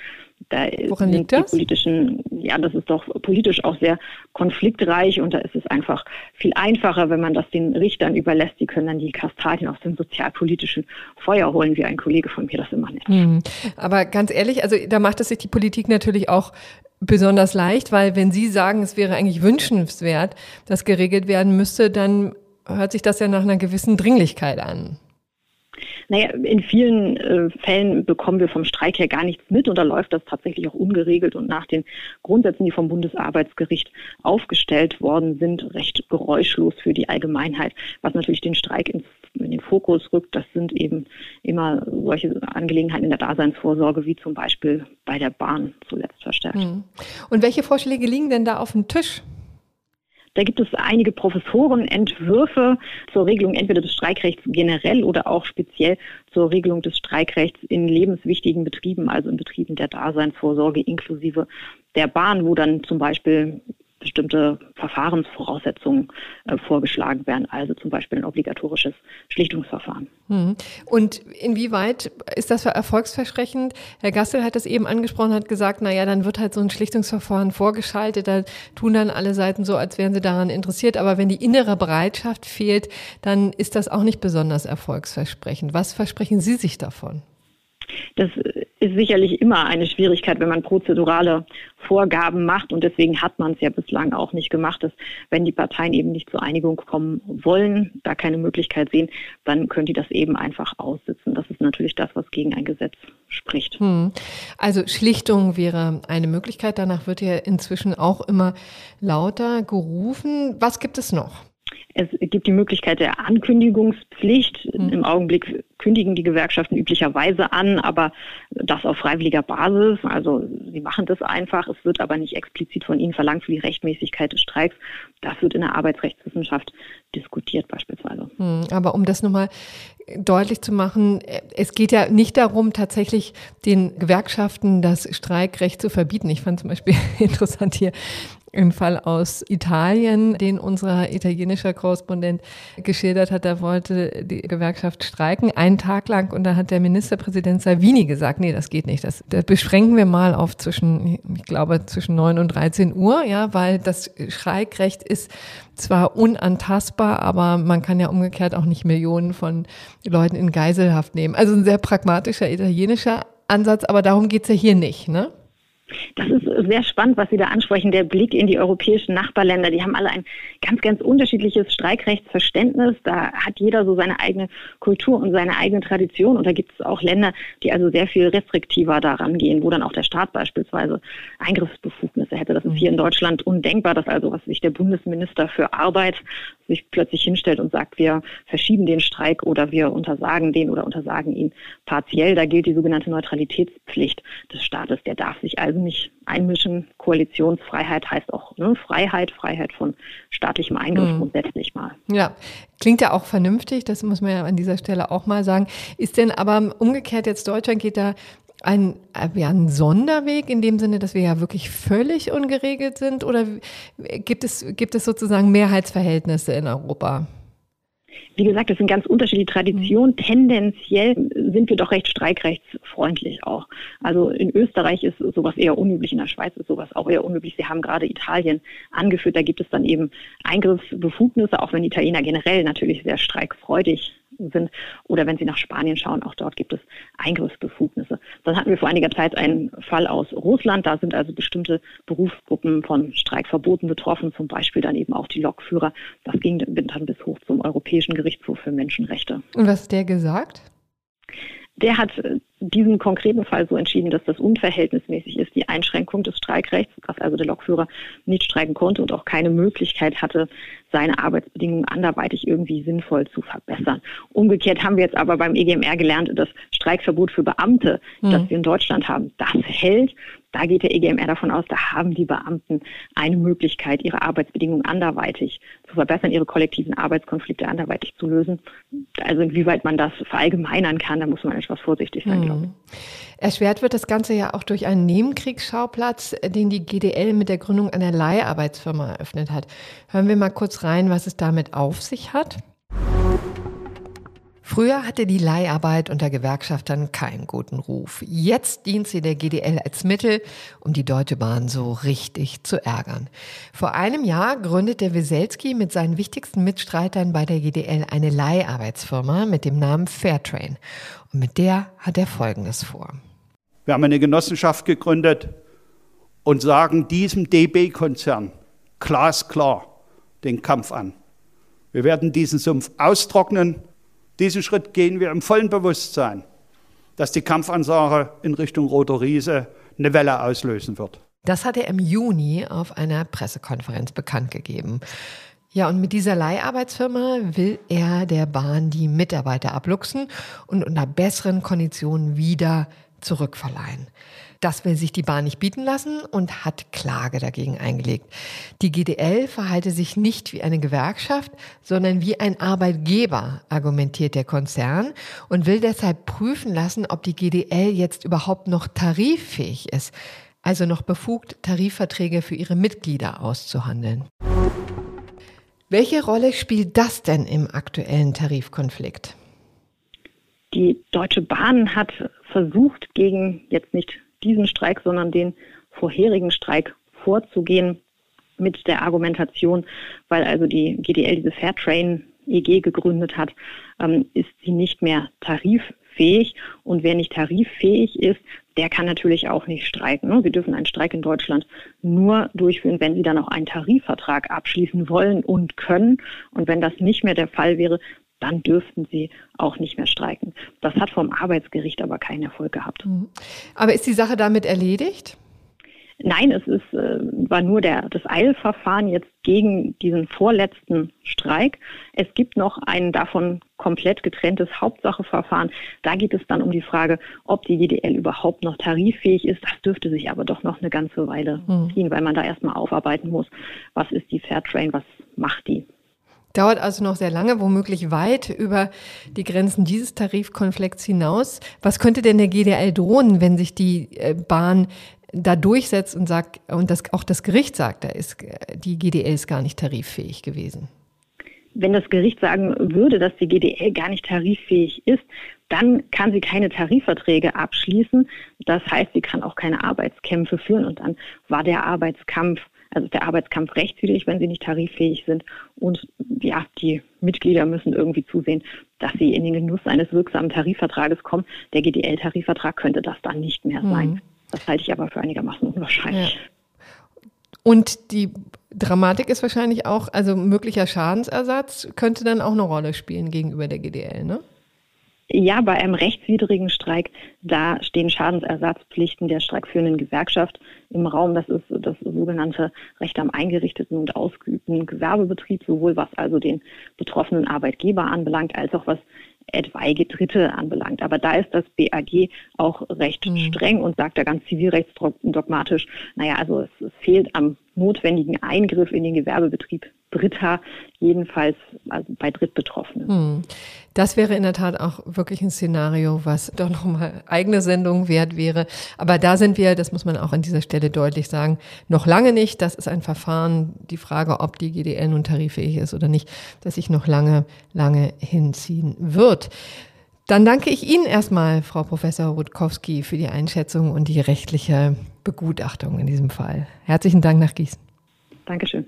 Da Woran liegt das? Politischen, ja, das ist doch politisch auch sehr konfliktreich und da ist es einfach viel einfacher, wenn man das den Richtern überlässt. Die können dann die Kastadien aus dem sozialpolitischen Feuer holen, wie ein Kollege von mir das immer nennt. Hm. Aber ganz ehrlich, also da macht es sich die Politik natürlich auch besonders leicht, weil wenn Sie sagen, es wäre eigentlich wünschenswert, dass geregelt werden müsste, dann hört sich das ja nach einer gewissen Dringlichkeit an. Naja, in vielen äh, Fällen bekommen wir vom Streik her gar nichts mit und da läuft das tatsächlich auch ungeregelt und nach den Grundsätzen, die vom Bundesarbeitsgericht aufgestellt worden sind, recht geräuschlos für die Allgemeinheit, was natürlich den Streik ins in den Fokus rückt, das sind eben immer solche Angelegenheiten in der Daseinsvorsorge, wie zum Beispiel bei der Bahn zuletzt verstärkt. Hm. Und welche Vorschläge liegen denn da auf dem Tisch? Da gibt es einige Professorenentwürfe zur Regelung entweder des Streikrechts generell oder auch speziell zur Regelung des Streikrechts in lebenswichtigen Betrieben, also in Betrieben der Daseinsvorsorge inklusive der Bahn, wo dann zum Beispiel bestimmte Verfahrensvoraussetzungen äh, vorgeschlagen werden, also zum Beispiel ein obligatorisches Schlichtungsverfahren. Hm. Und inwieweit ist das erfolgsversprechend? Herr Gassel hat das eben angesprochen, hat gesagt, na ja, dann wird halt so ein Schlichtungsverfahren vorgeschaltet, da tun dann alle Seiten so, als wären sie daran interessiert, aber wenn die innere Bereitschaft fehlt, dann ist das auch nicht besonders erfolgsversprechend. Was versprechen Sie sich davon? Das ist sicherlich immer eine Schwierigkeit, wenn man prozedurale Vorgaben macht. Und deswegen hat man es ja bislang auch nicht gemacht, dass wenn die Parteien eben nicht zur Einigung kommen wollen, da keine Möglichkeit sehen, dann können die das eben einfach aussitzen. Das ist natürlich das, was gegen ein Gesetz spricht. Hm. Also Schlichtung wäre eine Möglichkeit. Danach wird ja inzwischen auch immer lauter gerufen. Was gibt es noch? Es gibt die Möglichkeit der Ankündigungspflicht. Mhm. Im Augenblick kündigen die Gewerkschaften üblicherweise an, aber das auf freiwilliger Basis. Also sie machen das einfach. Es wird aber nicht explizit von ihnen verlangt für die Rechtmäßigkeit des Streiks. Das wird in der Arbeitsrechtswissenschaft diskutiert beispielsweise. Mhm. Aber um das nochmal deutlich zu machen, es geht ja nicht darum, tatsächlich den Gewerkschaften das Streikrecht zu verbieten. Ich fand zum Beispiel <laughs> interessant hier ein Fall aus Italien, den unser italienischer Korrespondent geschildert hat. Da wollte die Gewerkschaft streiken, einen Tag lang. Und da hat der Ministerpräsident Salvini gesagt, nee, das geht nicht. Das, das beschränken wir mal auf zwischen, ich glaube, zwischen 9 und 13 Uhr, ja, weil das Streikrecht ist zwar unantastbar, aber man kann ja umgekehrt auch nicht Millionen von Leuten in Geiselhaft nehmen. Also ein sehr pragmatischer italienischer Ansatz, aber darum geht's ja hier nicht, ne? Das ist sehr spannend, was Sie da ansprechen, der Blick in die europäischen Nachbarländer. Die haben alle ein ganz, ganz unterschiedliches Streikrechtsverständnis. Da hat jeder so seine eigene Kultur und seine eigene Tradition. Und da gibt es auch Länder, die also sehr viel restriktiver daran gehen, wo dann auch der Staat beispielsweise Eingriffsbefugnisse hätte. Das ist hier in Deutschland undenkbar, dass also was sich der Bundesminister für Arbeit sich plötzlich hinstellt und sagt, wir verschieben den Streik oder wir untersagen den oder untersagen ihn partiell. Da gilt die sogenannte Neutralitätspflicht des Staates. Der darf sich also nicht einmischen. Koalitionsfreiheit heißt auch ne, Freiheit, Freiheit von staatlichem Eingriff mhm. grundsätzlich mal. Ja, klingt ja auch vernünftig, das muss man ja an dieser Stelle auch mal sagen. Ist denn aber umgekehrt jetzt Deutschland geht da ein, ja, ein Sonderweg in dem Sinne, dass wir ja wirklich völlig ungeregelt sind? Oder gibt es, gibt es sozusagen Mehrheitsverhältnisse in Europa? Wie gesagt, das sind ganz unterschiedliche Traditionen. Mhm. Tendenziell sind wir doch recht streikrechtsfreundlich auch. Also in Österreich ist sowas eher unüblich, in der Schweiz ist sowas auch eher unüblich. Sie haben gerade Italien angeführt, da gibt es dann eben Eingriffsbefugnisse, auch wenn Italiener generell natürlich sehr streikfreudig sind. Oder wenn Sie nach Spanien schauen, auch dort gibt es Eingriffsbefugnisse. Dann hatten wir vor einiger Zeit einen Fall aus Russland. Da sind also bestimmte Berufsgruppen von Streikverboten betroffen, zum Beispiel dann eben auch die Lokführer. Das ging dann bis hoch zum Europäischen Gerichtshof für Menschenrechte. Und was hat der gesagt? Der hat diesen konkreten Fall so entschieden, dass das unverhältnismäßig ist, die Einschränkung des Streikrechts, dass also der Lokführer nicht streiken konnte und auch keine Möglichkeit hatte, seine Arbeitsbedingungen anderweitig irgendwie sinnvoll zu verbessern. Umgekehrt haben wir jetzt aber beim EGMR gelernt, das Streikverbot für Beamte, mhm. das wir in Deutschland haben, das hält. Da geht der EGMR davon aus, da haben die Beamten eine Möglichkeit, ihre Arbeitsbedingungen anderweitig zu verbessern, ihre kollektiven Arbeitskonflikte anderweitig zu lösen. Also inwieweit man das verallgemeinern kann, da muss man etwas vorsichtig sein, mhm. glaube ich. Erschwert wird das Ganze ja auch durch einen Nebenkriegsschauplatz, den die GDL mit der Gründung einer Leiharbeitsfirma eröffnet hat. Hören wir mal kurz rein, was es damit auf sich hat. Früher hatte die Leiharbeit unter Gewerkschaftern keinen guten Ruf. Jetzt dient sie der GDL als Mittel, um die Deutsche Bahn so richtig zu ärgern. Vor einem Jahr gründet der Wieselski mit seinen wichtigsten Mitstreitern bei der GDL eine Leiharbeitsfirma mit dem Namen Fairtrain. Und mit der hat er Folgendes vor. Wir haben eine Genossenschaft gegründet und sagen diesem DB-Konzern glasklar den Kampf an. Wir werden diesen Sumpf austrocknen diesen Schritt gehen wir im vollen Bewusstsein, dass die Kampfansage in Richtung Roter Riese eine Welle auslösen wird. Das hat er im Juni auf einer Pressekonferenz bekannt gegeben. Ja, und mit dieser Leiharbeitsfirma will er der Bahn die Mitarbeiter abluchsen und unter besseren Konditionen wieder zurückverleihen. Das will sich die Bahn nicht bieten lassen und hat Klage dagegen eingelegt. Die GDL verhalte sich nicht wie eine Gewerkschaft, sondern wie ein Arbeitgeber, argumentiert der Konzern und will deshalb prüfen lassen, ob die GDL jetzt überhaupt noch tariffähig ist, also noch befugt, Tarifverträge für ihre Mitglieder auszuhandeln. Welche Rolle spielt das denn im aktuellen Tarifkonflikt? Die Deutsche Bahn hat versucht, gegen jetzt nicht diesen Streik, sondern den vorherigen Streik vorzugehen mit der Argumentation, weil also die GDL diese Fairtrain EG gegründet hat, ähm, ist sie nicht mehr tariffähig. Und wer nicht tariffähig ist, der kann natürlich auch nicht streiken. Ne? Sie dürfen einen Streik in Deutschland nur durchführen, wenn sie dann auch einen Tarifvertrag abschließen wollen und können. Und wenn das nicht mehr der Fall wäre, dann dürften sie auch nicht mehr streiken. Das hat vom Arbeitsgericht aber keinen Erfolg gehabt. Mhm. Aber ist die Sache damit erledigt? Nein, es ist, äh, war nur der, das Eilverfahren jetzt gegen diesen vorletzten Streik. Es gibt noch ein davon komplett getrenntes Hauptsacheverfahren. Da geht es dann um die Frage, ob die GDL überhaupt noch tariffähig ist. Das dürfte sich aber doch noch eine ganze Weile mhm. ziehen, weil man da erstmal aufarbeiten muss, was ist die Fairtrain, was macht die. Dauert also noch sehr lange, womöglich weit über die Grenzen dieses Tarifkonflikts hinaus. Was könnte denn der GDL drohen, wenn sich die äh, Bahn da durchsetzt und sagt, und das, auch das Gericht sagt, da ist, äh, die GDL ist gar nicht tariffähig gewesen? Wenn das Gericht sagen würde, dass die GDL gar nicht tariffähig ist, dann kann sie keine Tarifverträge abschließen. Das heißt, sie kann auch keine Arbeitskämpfe führen. Und dann war der Arbeitskampf also der Arbeitskampf rechtswidrig, wenn sie nicht tariffähig sind. Und ja, die Mitglieder müssen irgendwie zusehen, dass sie in den Genuss eines wirksamen Tarifvertrages kommen. Der GDL-Tarifvertrag könnte das dann nicht mehr sein. Mhm. Das halte ich aber für einigermaßen unwahrscheinlich. Ja. Und die Dramatik ist wahrscheinlich auch, also möglicher Schadensersatz könnte dann auch eine Rolle spielen gegenüber der GDL, ne? Ja, bei einem rechtswidrigen Streik, da stehen Schadensersatzpflichten der streikführenden Gewerkschaft im Raum. Das ist das sogenannte Recht am eingerichteten und ausgeübten Gewerbebetrieb, sowohl was also den betroffenen Arbeitgeber anbelangt, als auch was etwaige Dritte anbelangt. Aber da ist das BAG auch recht mhm. streng und sagt da ganz zivilrechtsdogmatisch, naja, also es, es fehlt am notwendigen Eingriff in den Gewerbebetrieb Dritter, jedenfalls also bei Drittbetroffenen. Hm. Das wäre in der Tat auch wirklich ein Szenario, was doch nochmal eigene Sendung wert wäre. Aber da sind wir, das muss man auch an dieser Stelle deutlich sagen, noch lange nicht. Das ist ein Verfahren, die Frage, ob die GDL nun tariffähig ist oder nicht, das sich noch lange, lange hinziehen wird. Dann danke ich Ihnen erstmal, Frau Professor Rutkowski, für die Einschätzung und die rechtliche Begutachtung in diesem Fall. Herzlichen Dank nach Gießen. Dankeschön.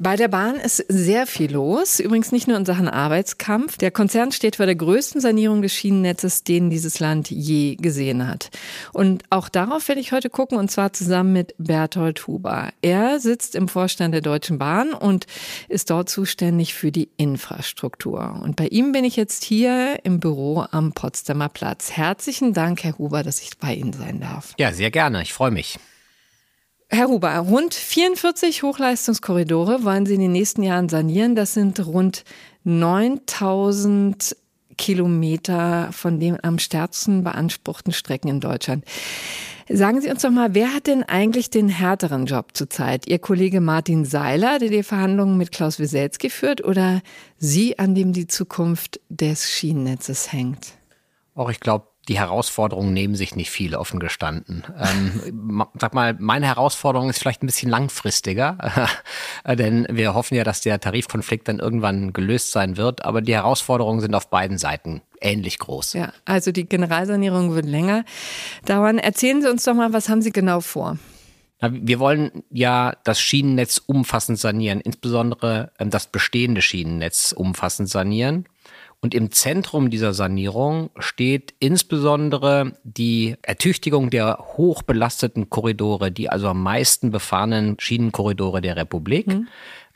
Bei der Bahn ist sehr viel los. Übrigens nicht nur in Sachen Arbeitskampf. Der Konzern steht vor der größten Sanierung des Schienennetzes, den dieses Land je gesehen hat. Und auch darauf werde ich heute gucken, und zwar zusammen mit Berthold Huber. Er sitzt im Vorstand der Deutschen Bahn und ist dort zuständig für die Infrastruktur. Und bei ihm bin ich jetzt hier im Büro am Potsdamer Platz. Herzlichen Dank, Herr Huber, dass ich bei Ihnen sein darf. Ja, sehr gerne. Ich freue mich. Herr Huber, rund 44 Hochleistungskorridore wollen Sie in den nächsten Jahren sanieren. Das sind rund 9000 Kilometer von den am stärksten beanspruchten Strecken in Deutschland. Sagen Sie uns doch mal, wer hat denn eigentlich den härteren Job zurzeit? Ihr Kollege Martin Seiler, der die Verhandlungen mit Klaus Wieselski führt, oder Sie, an dem die Zukunft des Schienennetzes hängt? Auch ich glaube, die Herausforderungen nehmen sich nicht viel, offen gestanden. Ähm, sag mal, meine Herausforderung ist vielleicht ein bisschen langfristiger, <laughs> denn wir hoffen ja, dass der Tarifkonflikt dann irgendwann gelöst sein wird, aber die Herausforderungen sind auf beiden Seiten ähnlich groß. Ja, also die Generalsanierung wird länger dauern. Erzählen Sie uns doch mal, was haben Sie genau vor? Wir wollen ja das Schienennetz umfassend sanieren, insbesondere ähm, das bestehende Schienennetz umfassend sanieren. Und im Zentrum dieser Sanierung steht insbesondere die Ertüchtigung der hochbelasteten Korridore, die also am meisten befahrenen Schienenkorridore der Republik. Mhm.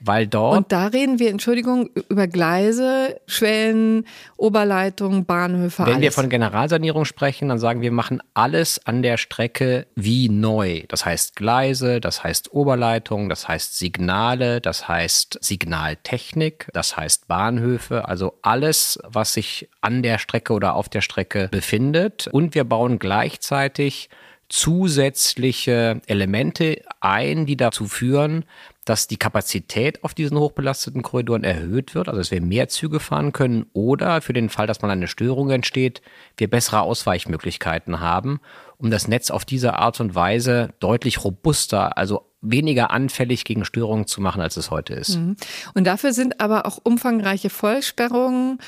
Weil dort. Und da reden wir, Entschuldigung, über Gleise, Schwellen, Oberleitungen, Bahnhöfe. Wenn alles. wir von Generalsanierung sprechen, dann sagen wir, wir machen alles an der Strecke wie neu. Das heißt Gleise, das heißt Oberleitung, das heißt Signale, das heißt Signaltechnik, das heißt Bahnhöfe, also alles, was sich an der Strecke oder auf der Strecke befindet. Und wir bauen gleichzeitig zusätzliche Elemente ein, die dazu führen, dass die Kapazität auf diesen hochbelasteten Korridoren erhöht wird, also dass wir mehr Züge fahren können oder für den Fall, dass mal eine Störung entsteht, wir bessere Ausweichmöglichkeiten haben, um das Netz auf diese Art und Weise deutlich robuster, also weniger anfällig gegen Störungen zu machen, als es heute ist. Mhm. Und dafür sind aber auch umfangreiche Vollsperrungen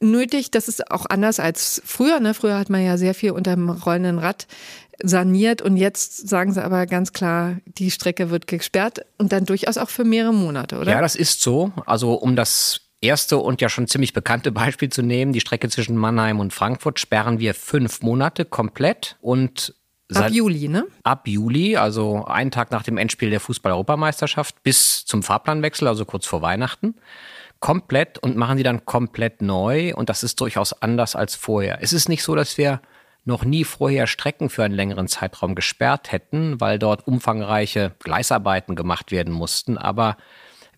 nötig. Das ist auch anders als früher. Ne? Früher hat man ja sehr viel unter dem rollenden Rad saniert und jetzt sagen sie aber ganz klar, die Strecke wird gesperrt und dann durchaus auch für mehrere Monate, oder? Ja, das ist so. Also um das erste und ja schon ziemlich bekannte <laughs> Beispiel zu nehmen, die Strecke zwischen Mannheim und Frankfurt sperren wir fünf Monate komplett und Ab Juli, ne? Ab Juli, also einen Tag nach dem Endspiel der Fußball-Europameisterschaft bis zum Fahrplanwechsel, also kurz vor Weihnachten. Komplett und machen die dann komplett neu und das ist durchaus anders als vorher. Es ist nicht so, dass wir noch nie vorher Strecken für einen längeren Zeitraum gesperrt hätten, weil dort umfangreiche Gleisarbeiten gemacht werden mussten. Aber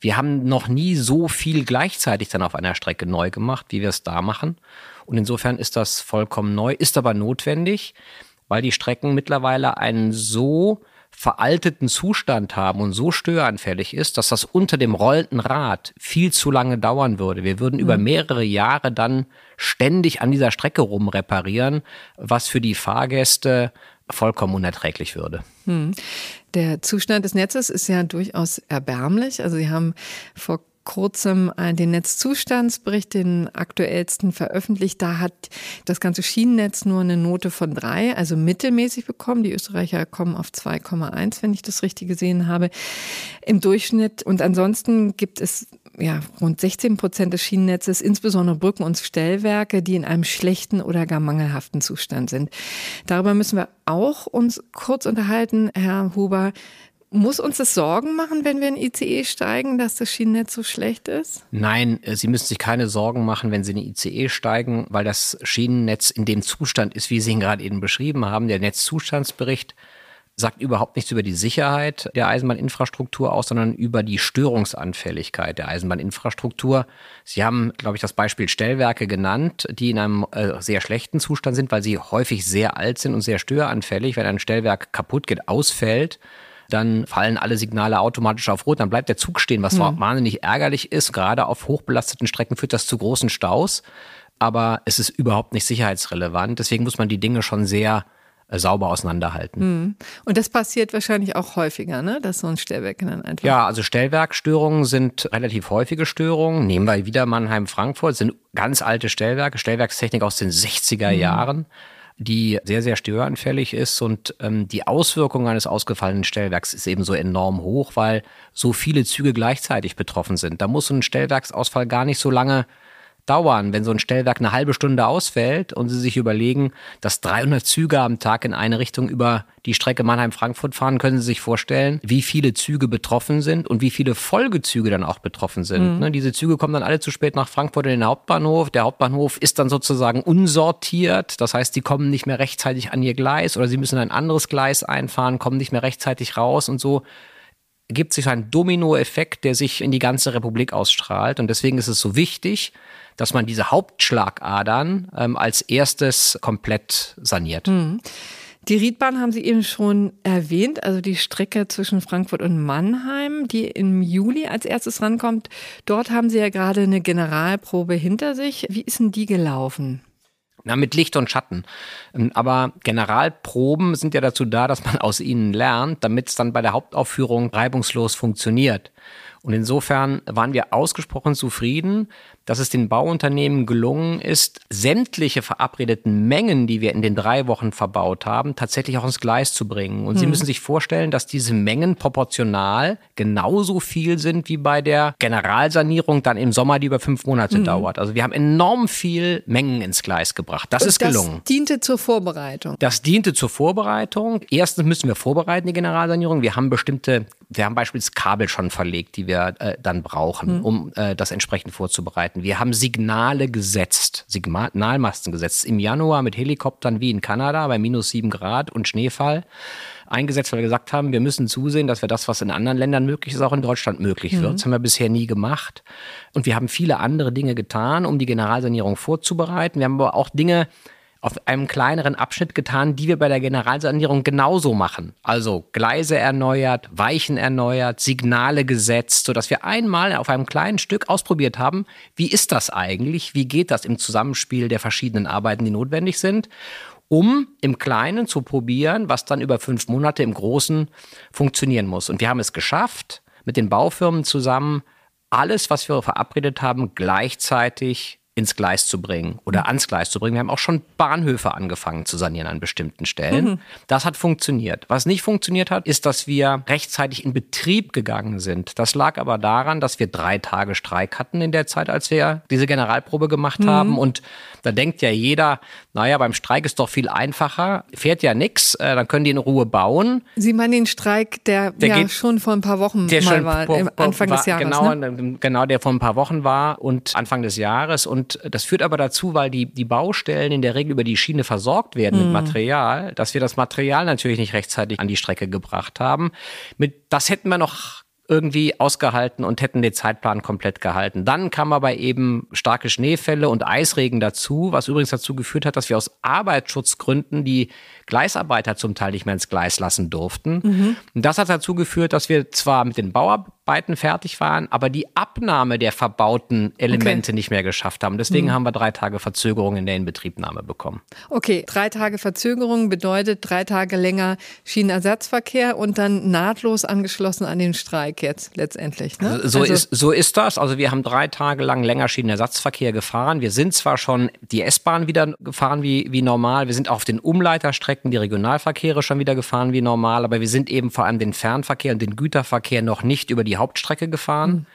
wir haben noch nie so viel gleichzeitig dann auf einer Strecke neu gemacht, wie wir es da machen. Und insofern ist das vollkommen neu, ist aber notwendig, weil die Strecken mittlerweile einen so veralteten Zustand haben und so störanfällig ist, dass das unter dem rollenden Rad viel zu lange dauern würde. Wir würden mhm. über mehrere Jahre dann ständig an dieser Strecke rumreparieren, was für die Fahrgäste vollkommen unerträglich würde. Hm. Der Zustand des Netzes ist ja durchaus erbärmlich. Also Sie haben vor kurzem äh, den Netzzustandsbericht, den aktuellsten veröffentlicht. Da hat das ganze Schienennetz nur eine Note von drei, also mittelmäßig bekommen. Die Österreicher kommen auf 2,1, wenn ich das richtig gesehen habe, im Durchschnitt. Und ansonsten gibt es ja, rund 16 Prozent des Schienennetzes, insbesondere Brücken und Stellwerke, die in einem schlechten oder gar mangelhaften Zustand sind. Darüber müssen wir auch uns kurz unterhalten, Herr Huber. Muss uns das Sorgen machen, wenn wir in ICE steigen, dass das Schienennetz so schlecht ist? Nein, äh, Sie müssen sich keine Sorgen machen, wenn Sie in ICE steigen, weil das Schienennetz in dem Zustand ist, wie Sie ihn gerade eben beschrieben haben. Der Netzzustandsbericht sagt überhaupt nichts über die Sicherheit der Eisenbahninfrastruktur aus, sondern über die Störungsanfälligkeit der Eisenbahninfrastruktur. Sie haben, glaube ich, das Beispiel Stellwerke genannt, die in einem äh, sehr schlechten Zustand sind, weil sie häufig sehr alt sind und sehr störanfällig. Wenn ein Stellwerk kaputt geht, ausfällt, dann fallen alle Signale automatisch auf Rot, dann bleibt der Zug stehen, was mhm. wahnsinnig ärgerlich ist. Gerade auf hochbelasteten Strecken führt das zu großen Staus, aber es ist überhaupt nicht sicherheitsrelevant. Deswegen muss man die Dinge schon sehr äh, sauber auseinanderhalten. Mhm. Und das passiert wahrscheinlich auch häufiger, ne? dass so ein Stellwerk dann einfach. Ja, also Stellwerkstörungen sind relativ häufige Störungen. Nehmen wir wieder Mannheim-Frankfurt, sind ganz alte Stellwerke, Stellwerkstechnik aus den 60er mhm. Die sehr, sehr störanfällig ist. Und ähm, die Auswirkung eines ausgefallenen Stellwerks ist eben so enorm hoch, weil so viele Züge gleichzeitig betroffen sind. Da muss ein Stellwerksausfall gar nicht so lange dauern, wenn so ein Stellwerk eine halbe Stunde ausfällt und Sie sich überlegen, dass 300 Züge am Tag in eine Richtung über die Strecke Mannheim-Frankfurt fahren, können Sie sich vorstellen, wie viele Züge betroffen sind und wie viele Folgezüge dann auch betroffen sind. Mhm. Ne, diese Züge kommen dann alle zu spät nach Frankfurt in den Hauptbahnhof. Der Hauptbahnhof ist dann sozusagen unsortiert. Das heißt, sie kommen nicht mehr rechtzeitig an ihr Gleis oder sie müssen ein anderes Gleis einfahren, kommen nicht mehr rechtzeitig raus und so gibt sich ein Dominoeffekt, der sich in die ganze Republik ausstrahlt. Und deswegen ist es so wichtig, dass man diese Hauptschlagadern ähm, als erstes komplett saniert. Mhm. Die Riedbahn haben Sie eben schon erwähnt, also die Strecke zwischen Frankfurt und Mannheim, die im Juli als erstes rankommt. Dort haben Sie ja gerade eine Generalprobe hinter sich. Wie ist denn die gelaufen? Na, mit Licht und Schatten. Ähm, aber Generalproben sind ja dazu da, dass man aus ihnen lernt, damit es dann bei der Hauptaufführung reibungslos funktioniert. Und insofern waren wir ausgesprochen zufrieden, dass es den Bauunternehmen gelungen ist, sämtliche verabredeten Mengen, die wir in den drei Wochen verbaut haben, tatsächlich auch ins Gleis zu bringen. Und hm. Sie müssen sich vorstellen, dass diese Mengen proportional genauso viel sind wie bei der Generalsanierung dann im Sommer, die über fünf Monate hm. dauert. Also wir haben enorm viel Mengen ins Gleis gebracht. Das Und ist gelungen. Das diente zur Vorbereitung. Das diente zur Vorbereitung. Erstens müssen wir vorbereiten, die Generalsanierung. Wir haben bestimmte wir haben beispielsweise Kabel schon verlegt, die wir äh, dann brauchen, mhm. um äh, das entsprechend vorzubereiten. Wir haben Signale gesetzt, Signalmasten gesetzt im Januar mit Helikoptern wie in Kanada bei minus sieben Grad und Schneefall eingesetzt, weil wir gesagt haben, wir müssen zusehen, dass wir das, was in anderen Ländern möglich ist, auch in Deutschland möglich wird. Mhm. Das haben wir bisher nie gemacht. Und wir haben viele andere Dinge getan, um die Generalsanierung vorzubereiten. Wir haben aber auch Dinge auf einem kleineren Abschnitt getan, die wir bei der Generalsanierung genauso machen. Also Gleise erneuert, Weichen erneuert, Signale gesetzt, sodass wir einmal auf einem kleinen Stück ausprobiert haben, wie ist das eigentlich, wie geht das im Zusammenspiel der verschiedenen Arbeiten, die notwendig sind um im Kleinen zu probieren, was dann über fünf Monate im Großen funktionieren muss. Und wir haben es geschafft, mit den Baufirmen zusammen alles, was wir verabredet haben, gleichzeitig ins Gleis zu bringen oder mhm. ans Gleis zu bringen. Wir haben auch schon Bahnhöfe angefangen zu sanieren an bestimmten Stellen. Mhm. Das hat funktioniert. Was nicht funktioniert hat, ist, dass wir rechtzeitig in Betrieb gegangen sind. Das lag aber daran, dass wir drei Tage Streik hatten in der Zeit, als wir diese Generalprobe gemacht mhm. haben. Und da denkt ja jeder, naja, beim Streik ist doch viel einfacher, fährt ja nichts, äh, dann können die in Ruhe bauen. Sie meinen den Streik, der, der ja geht, schon vor ein paar Wochen mal war, po, po, Anfang war, des Jahres. Genau, ne? genau, der vor ein paar Wochen war und Anfang des Jahres. Und und das führt aber dazu, weil die, die Baustellen in der Regel über die Schiene versorgt werden mhm. mit Material, dass wir das Material natürlich nicht rechtzeitig an die Strecke gebracht haben. Mit, das hätten wir noch irgendwie ausgehalten und hätten den Zeitplan komplett gehalten. Dann kam aber eben starke Schneefälle und Eisregen dazu, was übrigens dazu geführt hat, dass wir aus Arbeitsschutzgründen die Gleisarbeiter zum Teil nicht mehr ins Gleis lassen durften. Mhm. Und das hat dazu geführt, dass wir zwar mit den Bauarbeiten fertig waren, aber die Abnahme der verbauten Elemente okay. nicht mehr geschafft haben. Deswegen mhm. haben wir drei Tage Verzögerung in der Inbetriebnahme bekommen. Okay, drei Tage Verzögerung bedeutet drei Tage länger Schienenersatzverkehr und dann nahtlos angeschlossen an den Streik jetzt letztendlich. Ne? So, also ist, so ist das. Also wir haben drei Tage lang länger Schienenersatzverkehr gefahren. Wir sind zwar schon die S-Bahn wieder gefahren wie, wie normal. Wir sind auf den Umleiterstrecken Strecken die Regionalverkehre schon wieder gefahren wie normal, aber wir sind eben vor allem den Fernverkehr und den Güterverkehr noch nicht über die Hauptstrecke gefahren. Mhm.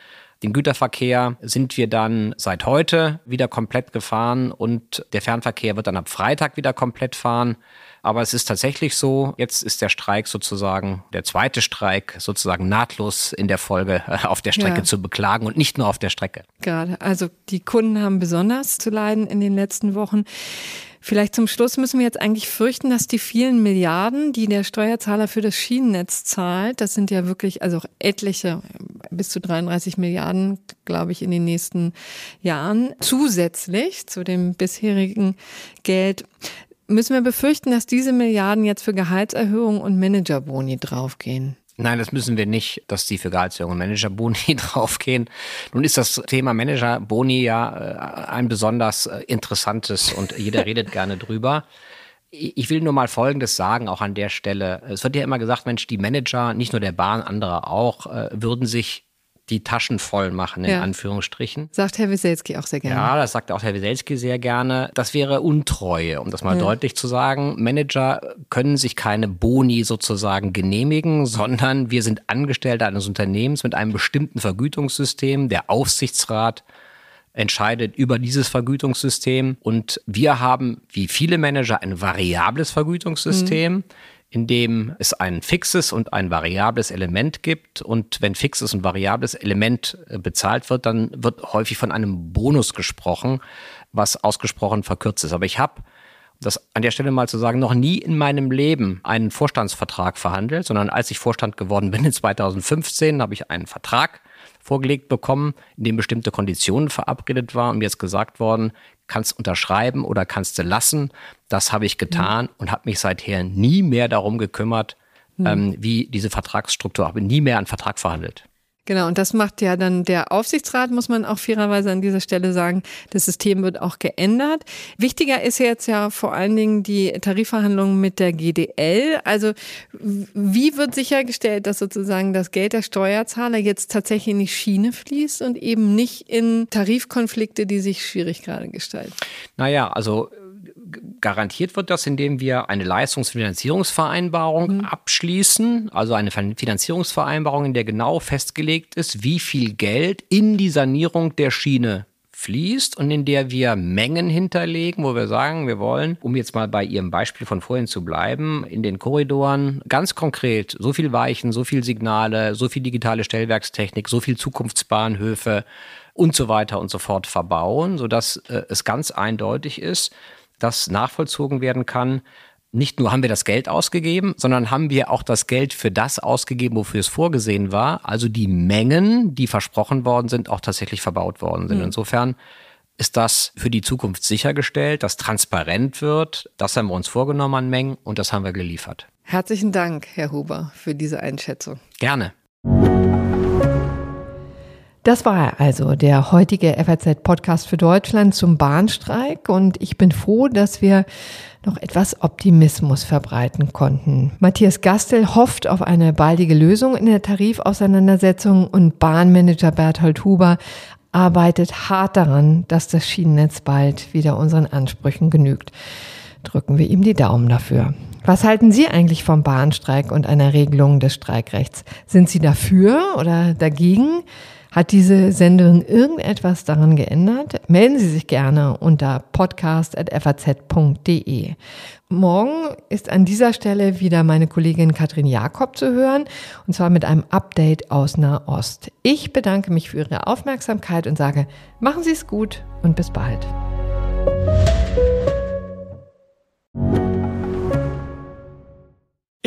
Den Güterverkehr sind wir dann seit heute wieder komplett gefahren und der Fernverkehr wird dann ab Freitag wieder komplett fahren. Aber es ist tatsächlich so, jetzt ist der Streik sozusagen, der zweite Streik sozusagen nahtlos in der Folge <laughs> auf der Strecke ja. zu beklagen und nicht nur auf der Strecke. Gerade, also die Kunden haben besonders zu leiden in den letzten Wochen. Vielleicht zum Schluss müssen wir jetzt eigentlich fürchten, dass die vielen Milliarden, die der Steuerzahler für das Schienennetz zahlt, das sind ja wirklich, also etliche, bis zu 33 Milliarden, glaube ich, in den nächsten Jahren, zusätzlich zu dem bisherigen Geld, müssen wir befürchten, dass diese Milliarden jetzt für Gehaltserhöhungen und Managerboni draufgehen. Nein, das müssen wir nicht, dass die für Gehaltserhöhung und Managerboni <laughs> draufgehen. Nun ist das Thema Managerboni ja äh, ein besonders äh, interessantes und jeder redet gerne drüber. Ich will nur mal Folgendes sagen, auch an der Stelle. Es wird ja immer gesagt, Mensch, die Manager, nicht nur der Bahn, andere auch, äh, würden sich die Taschen voll machen, in ja. Anführungsstrichen. Sagt Herr Wieselski auch sehr gerne. Ja, das sagt auch Herr Wieselski sehr gerne. Das wäre Untreue, um das mal ja. deutlich zu sagen. Manager können sich keine Boni sozusagen genehmigen, <laughs> sondern wir sind Angestellte eines Unternehmens mit einem bestimmten Vergütungssystem. Der Aufsichtsrat entscheidet über dieses Vergütungssystem. Und wir haben, wie viele Manager, ein variables Vergütungssystem. Mhm in dem es ein fixes und ein variables Element gibt. Und wenn fixes und variables Element äh, bezahlt wird, dann wird häufig von einem Bonus gesprochen, was ausgesprochen verkürzt ist. Aber ich habe das an der Stelle mal zu sagen, noch nie in meinem Leben einen Vorstandsvertrag verhandelt, sondern als ich Vorstand geworden bin in 2015, habe ich einen Vertrag vorgelegt bekommen, in dem bestimmte Konditionen verabredet waren und mir jetzt gesagt worden, kannst unterschreiben oder kannst du lassen. Das habe ich getan mhm. und habe mich seither nie mehr darum gekümmert, mhm. ähm, wie diese Vertragsstruktur, habe nie mehr einen Vertrag verhandelt. Genau, und das macht ja dann der Aufsichtsrat, muss man auch fairerweise an dieser Stelle sagen. Das System wird auch geändert. Wichtiger ist jetzt ja vor allen Dingen die Tarifverhandlungen mit der GDL. Also wie wird sichergestellt, dass sozusagen das Geld der Steuerzahler jetzt tatsächlich in die Schiene fließt und eben nicht in Tarifkonflikte, die sich schwierig gerade gestalten? Naja, also garantiert wird das, indem wir eine Leistungsfinanzierungsvereinbarung mhm. abschließen, also eine Finanzierungsvereinbarung, in der genau festgelegt ist, wie viel Geld in die Sanierung der Schiene fließt und in der wir Mengen hinterlegen, wo wir sagen, wir wollen, um jetzt mal bei Ihrem Beispiel von vorhin zu bleiben, in den Korridoren ganz konkret so viel Weichen, so viel Signale, so viel digitale Stellwerkstechnik, so viel Zukunftsbahnhöfe und so weiter und so fort verbauen, sodass äh, es ganz eindeutig ist, dass nachvollzogen werden kann, nicht nur haben wir das Geld ausgegeben, sondern haben wir auch das Geld für das ausgegeben, wofür es vorgesehen war. Also die Mengen, die versprochen worden sind, auch tatsächlich verbaut worden sind. Mhm. Insofern ist das für die Zukunft sichergestellt, dass transparent wird. Das haben wir uns vorgenommen an Mengen und das haben wir geliefert. Herzlichen Dank, Herr Huber, für diese Einschätzung. Gerne. Das war also der heutige FAZ-Podcast für Deutschland zum Bahnstreik und ich bin froh, dass wir noch etwas Optimismus verbreiten konnten. Matthias Gastel hofft auf eine baldige Lösung in der Tarifauseinandersetzung und Bahnmanager Berthold Huber arbeitet hart daran, dass das Schienennetz bald wieder unseren Ansprüchen genügt. Drücken wir ihm die Daumen dafür. Was halten Sie eigentlich vom Bahnstreik und einer Regelung des Streikrechts? Sind Sie dafür oder dagegen? Hat diese Senderin irgendetwas daran geändert? Melden Sie sich gerne unter podcast.faz.de. Morgen ist an dieser Stelle wieder meine Kollegin Katrin Jakob zu hören, und zwar mit einem Update aus Nahost. Ich bedanke mich für Ihre Aufmerksamkeit und sage, machen Sie es gut und bis bald.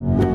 you.